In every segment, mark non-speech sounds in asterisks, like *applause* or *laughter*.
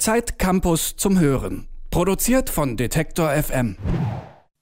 Zeit Campus zum Hören. Produziert von Detektor FM.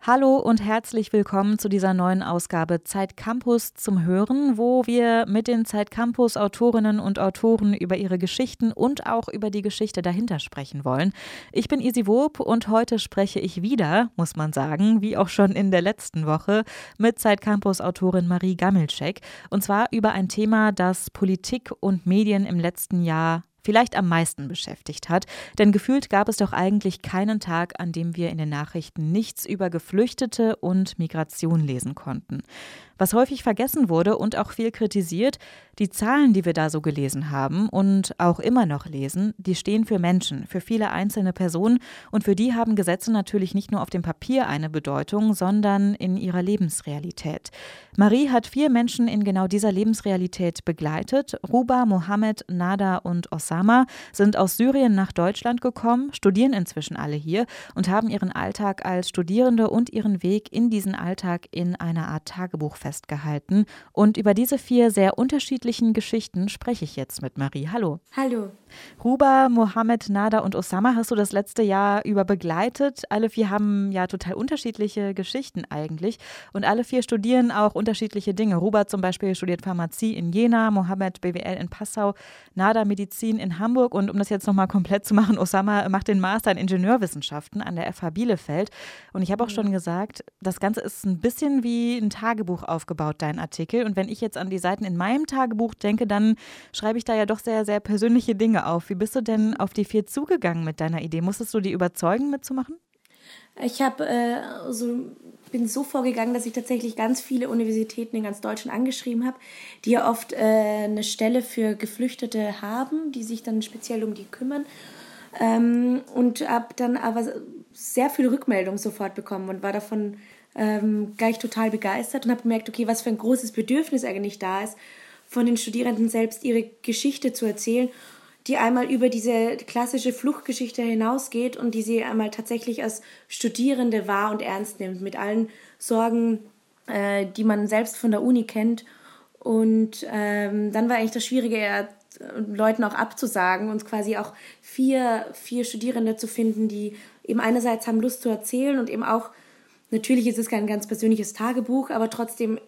Hallo und herzlich willkommen zu dieser neuen Ausgabe Zeit Campus zum Hören, wo wir mit den Zeit Campus Autorinnen und Autoren über ihre Geschichten und auch über die Geschichte dahinter sprechen wollen. Ich bin Isi Wob und heute spreche ich wieder, muss man sagen, wie auch schon in der letzten Woche, mit Zeit Campus Autorin Marie Gammelschek und zwar über ein Thema, das Politik und Medien im letzten Jahr vielleicht am meisten beschäftigt hat. Denn gefühlt gab es doch eigentlich keinen Tag, an dem wir in den Nachrichten nichts über Geflüchtete und Migration lesen konnten. Was häufig vergessen wurde und auch viel kritisiert, die Zahlen, die wir da so gelesen haben und auch immer noch lesen, die stehen für Menschen, für viele einzelne Personen und für die haben Gesetze natürlich nicht nur auf dem Papier eine Bedeutung, sondern in ihrer Lebensrealität. Marie hat vier Menschen in genau dieser Lebensrealität begleitet. Ruba, Mohammed, Nada und Osama sind aus Syrien nach Deutschland gekommen, studieren inzwischen alle hier und haben ihren Alltag als Studierende und ihren Weg in diesen Alltag in einer Art Tagebuch festgehalten. Und über diese vier sehr unterschiedlichen Geschichten spreche ich jetzt mit Marie. Hallo. Hallo. Ruba, Mohammed, Nada und Osama hast du das letzte Jahr über begleitet. Alle vier haben ja total unterschiedliche Geschichten eigentlich. Und alle vier studieren auch unterschiedliche Dinge. Ruba zum Beispiel studiert Pharmazie in Jena, Mohammed BWL in Passau, Nada Medizin in Hamburg. Und um das jetzt nochmal komplett zu machen, Osama macht den Master in Ingenieurwissenschaften an der FH Bielefeld. Und ich habe auch schon gesagt, das Ganze ist ein bisschen wie ein Tagebuch aufgebaut, dein Artikel. Und wenn ich jetzt an die Seiten in meinem Tagebuch denke, dann schreibe ich da ja doch sehr, sehr persönliche Dinge auf. Wie bist du denn auf die vier zugegangen mit deiner Idee? Musstest du die überzeugen, mitzumachen? Ich habe äh, so bin so vorgegangen, dass ich tatsächlich ganz viele Universitäten in ganz Deutschland angeschrieben habe, die ja oft äh, eine Stelle für Geflüchtete haben, die sich dann speziell um die kümmern. Ähm, und habe dann aber sehr viele Rückmeldungen sofort bekommen und war davon ähm, gleich total begeistert und habe gemerkt, okay, was für ein großes Bedürfnis eigentlich da ist, von den Studierenden selbst ihre Geschichte zu erzählen, die einmal über diese klassische Fluchtgeschichte hinausgeht und die sie einmal tatsächlich als Studierende wahr und ernst nimmt, mit allen Sorgen, äh, die man selbst von der Uni kennt. Und ähm, dann war eigentlich das Schwierige, eher Leuten auch abzusagen und quasi auch vier, vier Studierende zu finden, die eben einerseits haben Lust zu erzählen und eben auch Natürlich ist es kein ganz persönliches Tagebuch, aber trotzdem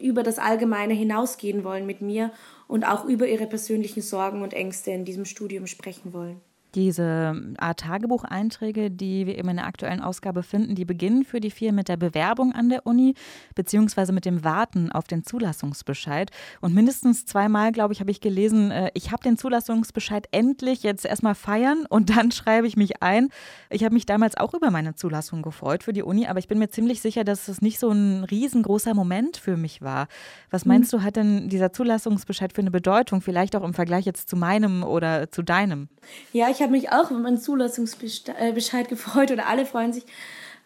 über das Allgemeine hinausgehen wollen mit mir und auch über ihre persönlichen Sorgen und Ängste in diesem Studium sprechen wollen. Diese Art Tagebucheinträge, die wir eben in der aktuellen Ausgabe finden, die beginnen für die vier mit der Bewerbung an der Uni, beziehungsweise mit dem Warten auf den Zulassungsbescheid. Und mindestens zweimal, glaube ich, habe ich gelesen, äh, ich habe den Zulassungsbescheid endlich jetzt erstmal feiern und dann *laughs* schreibe ich mich ein. Ich habe mich damals auch über meine Zulassung gefreut für die Uni, aber ich bin mir ziemlich sicher, dass es nicht so ein riesengroßer Moment für mich war. Was meinst mhm. du, hat denn dieser Zulassungsbescheid für eine Bedeutung, vielleicht auch im Vergleich jetzt zu meinem oder zu deinem? Ja, ich habe mich auch über meinen Zulassungsbescheid gefreut oder alle freuen sich.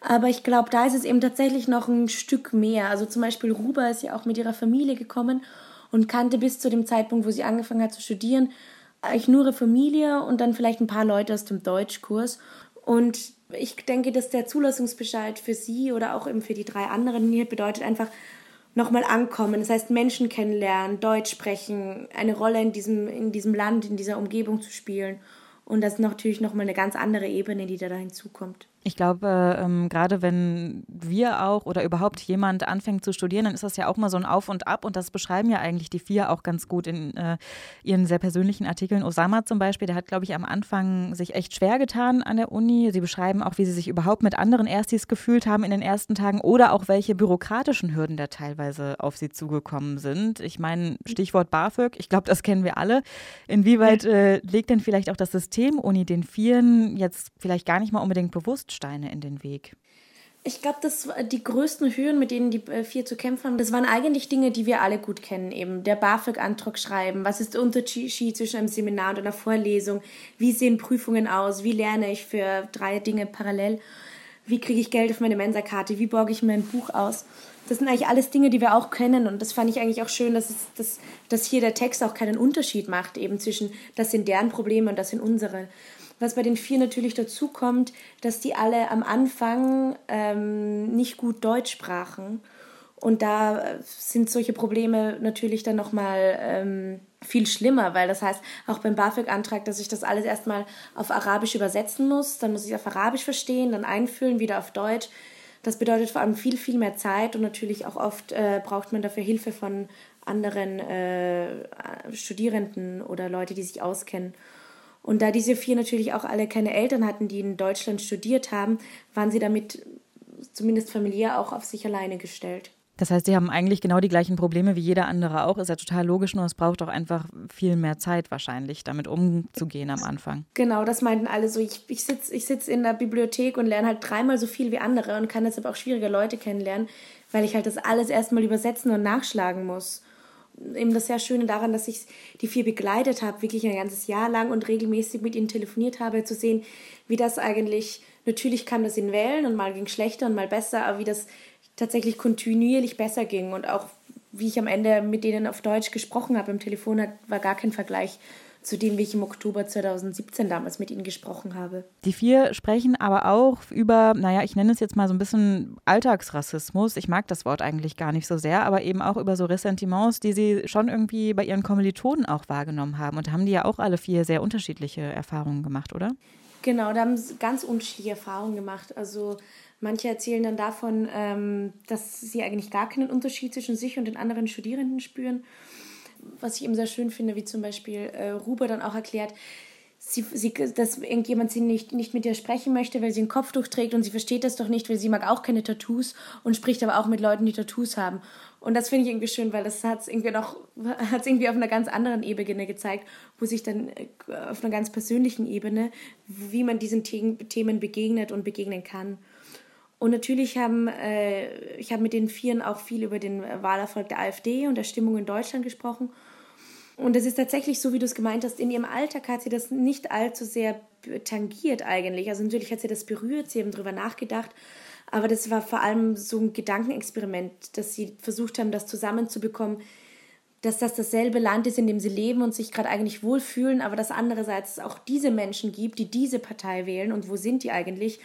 Aber ich glaube, da ist es eben tatsächlich noch ein Stück mehr. Also zum Beispiel Ruba ist ja auch mit ihrer Familie gekommen und kannte bis zu dem Zeitpunkt, wo sie angefangen hat zu studieren, eigentlich nur ihre Familie und dann vielleicht ein paar Leute aus dem Deutschkurs. Und ich denke, dass der Zulassungsbescheid für sie oder auch eben für die drei anderen hier bedeutet einfach nochmal ankommen. Das heißt, Menschen kennenlernen, Deutsch sprechen, eine Rolle in diesem, in diesem Land, in dieser Umgebung zu spielen. Und das ist natürlich nochmal eine ganz andere Ebene, die da hinzukommt. Ich glaube, ähm, gerade wenn wir auch oder überhaupt jemand anfängt zu studieren, dann ist das ja auch mal so ein Auf und Ab und das beschreiben ja eigentlich die vier auch ganz gut in äh, ihren sehr persönlichen Artikeln. Osama zum Beispiel, der hat, glaube ich, am Anfang sich echt schwer getan an der Uni. Sie beschreiben auch, wie sie sich überhaupt mit anderen Erstis gefühlt haben in den ersten Tagen oder auch welche bürokratischen Hürden da teilweise auf sie zugekommen sind. Ich meine, Stichwort BAföG, ich glaube, das kennen wir alle. Inwieweit äh, legt denn vielleicht auch das System Uni den Vieren jetzt vielleicht gar nicht mal unbedingt bewusst Steine in den Weg? Ich glaube, dass die größten Hürden, mit denen die äh, vier zu kämpfen haben, das waren eigentlich Dinge, die wir alle gut kennen. Eben der BAföG-Antrag schreiben. Was ist der Unterschied zwischen einem Seminar und einer Vorlesung? Wie sehen Prüfungen aus? Wie lerne ich für drei Dinge parallel? Wie kriege ich Geld auf meine Mensa-Karte? Wie borge ich mein Buch aus? Das sind eigentlich alles Dinge, die wir auch kennen. Und das fand ich eigentlich auch schön, dass, es, dass, dass hier der Text auch keinen Unterschied macht, eben zwischen, das sind deren Probleme und das sind unsere. Was bei den vier natürlich dazu kommt, dass die alle am Anfang ähm, nicht gut Deutsch sprachen Und da sind solche Probleme natürlich dann nochmal ähm, viel schlimmer, weil das heißt, auch beim BAföG-Antrag, dass ich das alles erstmal auf Arabisch übersetzen muss, dann muss ich auf Arabisch verstehen, dann einfüllen, wieder auf Deutsch. Das bedeutet vor allem viel, viel mehr Zeit und natürlich auch oft äh, braucht man dafür Hilfe von anderen äh, Studierenden oder Leute, die sich auskennen. Und da diese vier natürlich auch alle keine Eltern hatten, die in Deutschland studiert haben, waren sie damit zumindest familiär auch auf sich alleine gestellt. Das heißt, sie haben eigentlich genau die gleichen Probleme wie jeder andere auch. Ist ja total logisch, nur es braucht auch einfach viel mehr Zeit wahrscheinlich, damit umzugehen am Anfang. Genau, das meinten alle so. Ich, ich sitze ich sitz in der Bibliothek und lerne halt dreimal so viel wie andere und kann deshalb auch schwierige Leute kennenlernen, weil ich halt das alles erstmal übersetzen und nachschlagen muss eben das sehr Schöne daran, dass ich die vier begleitet habe, wirklich ein ganzes Jahr lang und regelmäßig mit ihnen telefoniert habe, zu sehen, wie das eigentlich, natürlich kam das in Wellen und mal ging schlechter und mal besser, aber wie das tatsächlich kontinuierlich besser ging und auch wie ich am Ende mit denen auf Deutsch gesprochen habe im Telefon, war gar kein Vergleich zu dem, wie ich im Oktober 2017 damals mit ihnen gesprochen habe. Die vier sprechen aber auch über, naja, ich nenne es jetzt mal so ein bisschen Alltagsrassismus. Ich mag das Wort eigentlich gar nicht so sehr, aber eben auch über so Ressentiments, die sie schon irgendwie bei ihren Kommilitonen auch wahrgenommen haben. Und da haben die ja auch alle vier sehr unterschiedliche Erfahrungen gemacht, oder? Genau, da haben sie ganz unterschiedliche Erfahrungen gemacht. Also manche erzählen dann davon, ähm, dass sie eigentlich gar keinen Unterschied zwischen sich und den anderen Studierenden spüren was ich eben sehr schön finde, wie zum Beispiel äh, Ruber dann auch erklärt, sie, sie, dass irgendjemand sie nicht, nicht mit ihr sprechen möchte, weil sie ein Kopftuch trägt und sie versteht das doch nicht, weil sie mag auch keine Tattoos und spricht aber auch mit Leuten, die Tattoos haben. Und das finde ich irgendwie schön, weil das hat es irgendwie *laughs* irgendwie auf einer ganz anderen Ebene gezeigt, wo sich dann äh, auf einer ganz persönlichen Ebene, wie man diesen Themen begegnet und begegnen kann. Und natürlich haben äh, ich habe mit den Vieren auch viel über den Wahlerfolg der AfD und der Stimmung in Deutschland gesprochen. Und es ist tatsächlich so, wie du es gemeint hast, in ihrem Alltag hat sie das nicht allzu sehr tangiert eigentlich. Also natürlich hat sie das berührt, sie haben darüber nachgedacht, aber das war vor allem so ein Gedankenexperiment, dass sie versucht haben, das zusammenzubekommen, dass das dasselbe Land ist, in dem sie leben und sich gerade eigentlich wohlfühlen, aber dass andererseits auch diese Menschen gibt, die diese Partei wählen und wo sind die eigentlich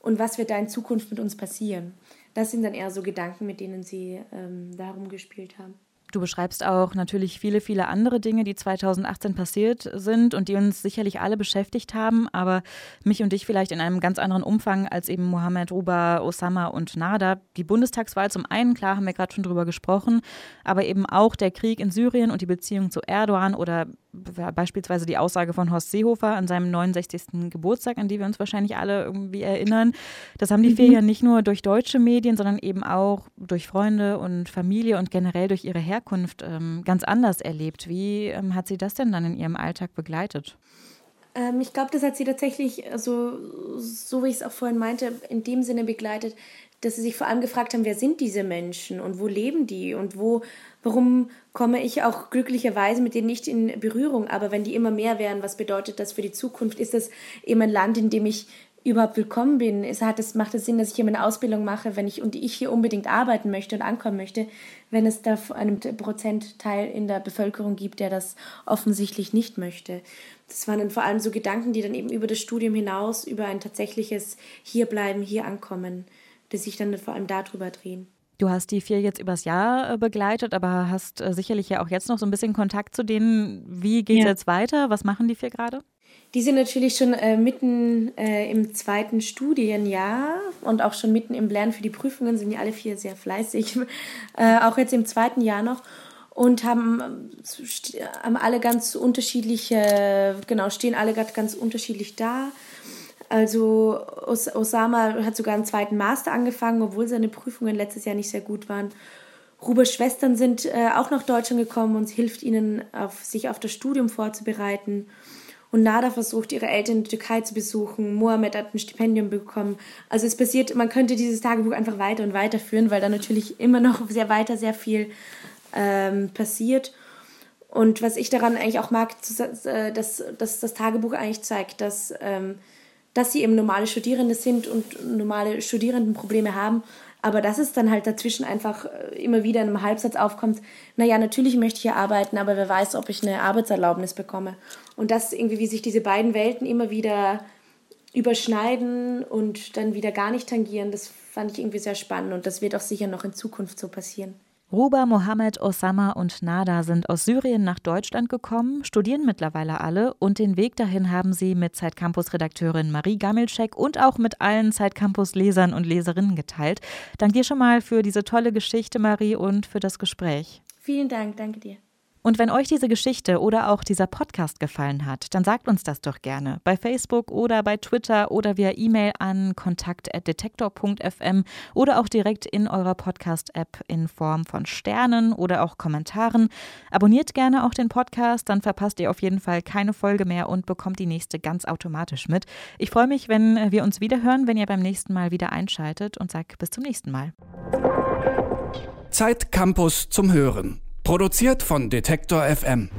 und was wird da in Zukunft mit uns passieren. Das sind dann eher so Gedanken, mit denen sie ähm, darum gespielt haben. Du beschreibst auch natürlich viele, viele andere Dinge, die 2018 passiert sind und die uns sicherlich alle beschäftigt haben, aber mich und dich vielleicht in einem ganz anderen Umfang als eben Mohammed, Ruba, Osama und Nada. Die Bundestagswahl zum einen, klar, haben wir gerade schon drüber gesprochen, aber eben auch der Krieg in Syrien und die Beziehung zu Erdogan oder beispielsweise die Aussage von Horst Seehofer an seinem 69. Geburtstag, an die wir uns wahrscheinlich alle irgendwie erinnern. Das haben die vier mhm. ja nicht nur durch deutsche Medien, sondern eben auch durch Freunde und Familie und generell durch ihre Herkunft ähm, ganz anders erlebt. Wie ähm, hat sie das denn dann in ihrem Alltag begleitet? Ähm, ich glaube, das hat sie tatsächlich, also, so wie ich es auch vorhin meinte, in dem Sinne begleitet, dass sie sich vor allem gefragt haben, wer sind diese Menschen und wo leben die und wo, warum komme ich auch glücklicherweise mit denen nicht in Berührung, aber wenn die immer mehr wären, was bedeutet das für die Zukunft? Ist das eben ein Land, in dem ich überhaupt willkommen bin? Es hat es, macht es Sinn, dass ich hier meine Ausbildung mache, wenn ich und ich hier unbedingt arbeiten möchte und ankommen möchte, wenn es da einen Prozentteil in der Bevölkerung gibt, der das offensichtlich nicht möchte? Das waren dann vor allem so Gedanken, die dann eben über das Studium hinaus, über ein tatsächliches Hierbleiben, hier ankommen die sich dann vor allem darüber drehen. Du hast die vier jetzt übers Jahr äh, begleitet, aber hast äh, sicherlich ja auch jetzt noch so ein bisschen Kontakt zu denen. Wie geht es ja. jetzt weiter? Was machen die vier gerade? Die sind natürlich schon äh, mitten äh, im zweiten Studienjahr und auch schon mitten im Lernen für die Prüfungen, sind ja alle vier sehr fleißig, *laughs* äh, auch jetzt im zweiten Jahr noch und haben, haben alle ganz unterschiedliche, genau, stehen alle gerade ganz unterschiedlich da. Also Os Osama hat sogar einen zweiten Master angefangen, obwohl seine Prüfungen letztes Jahr nicht sehr gut waren. Rubers Schwestern sind äh, auch nach Deutschland gekommen und hilft ihnen, auf, sich auf das Studium vorzubereiten. Und Nada versucht, ihre Eltern in der Türkei zu besuchen. Mohammed hat ein Stipendium bekommen. Also es passiert, man könnte dieses Tagebuch einfach weiter und weiter führen, weil da natürlich *laughs* immer noch sehr weiter sehr viel ähm, passiert. Und was ich daran eigentlich auch mag, äh, dass, dass das Tagebuch eigentlich zeigt, dass ähm, dass sie eben normale Studierende sind und normale Studierendenprobleme haben. Aber dass es dann halt dazwischen einfach äh, immer wieder in einem Halbsatz aufkommt, naja, natürlich möchte ich hier arbeiten, aber wer weiß, ob ich eine Arbeitserlaubnis bekomme. Und dass irgendwie, wie sich diese beiden Welten immer wieder überschneiden und dann wieder gar nicht tangieren, das fand ich irgendwie sehr spannend und das wird auch sicher noch in Zukunft so passieren. Ruba, Mohammed, Osama und Nada sind aus Syrien nach Deutschland gekommen, studieren mittlerweile alle und den Weg dahin haben sie mit Zeitcampus-Redakteurin Marie Gammelschek und auch mit allen Zeitcampus-Lesern und Leserinnen geteilt. Danke dir schon mal für diese tolle Geschichte, Marie, und für das Gespräch. Vielen Dank, danke dir. Und wenn euch diese Geschichte oder auch dieser Podcast gefallen hat, dann sagt uns das doch gerne bei Facebook oder bei Twitter oder via E-Mail an kontakt.detektor.fm oder auch direkt in eurer Podcast-App in Form von Sternen oder auch Kommentaren. Abonniert gerne auch den Podcast, dann verpasst ihr auf jeden Fall keine Folge mehr und bekommt die nächste ganz automatisch mit. Ich freue mich, wenn wir uns wieder hören, wenn ihr beim nächsten Mal wieder einschaltet und sage bis zum nächsten Mal. Zeit Campus zum Hören. Produziert von Detektor FM.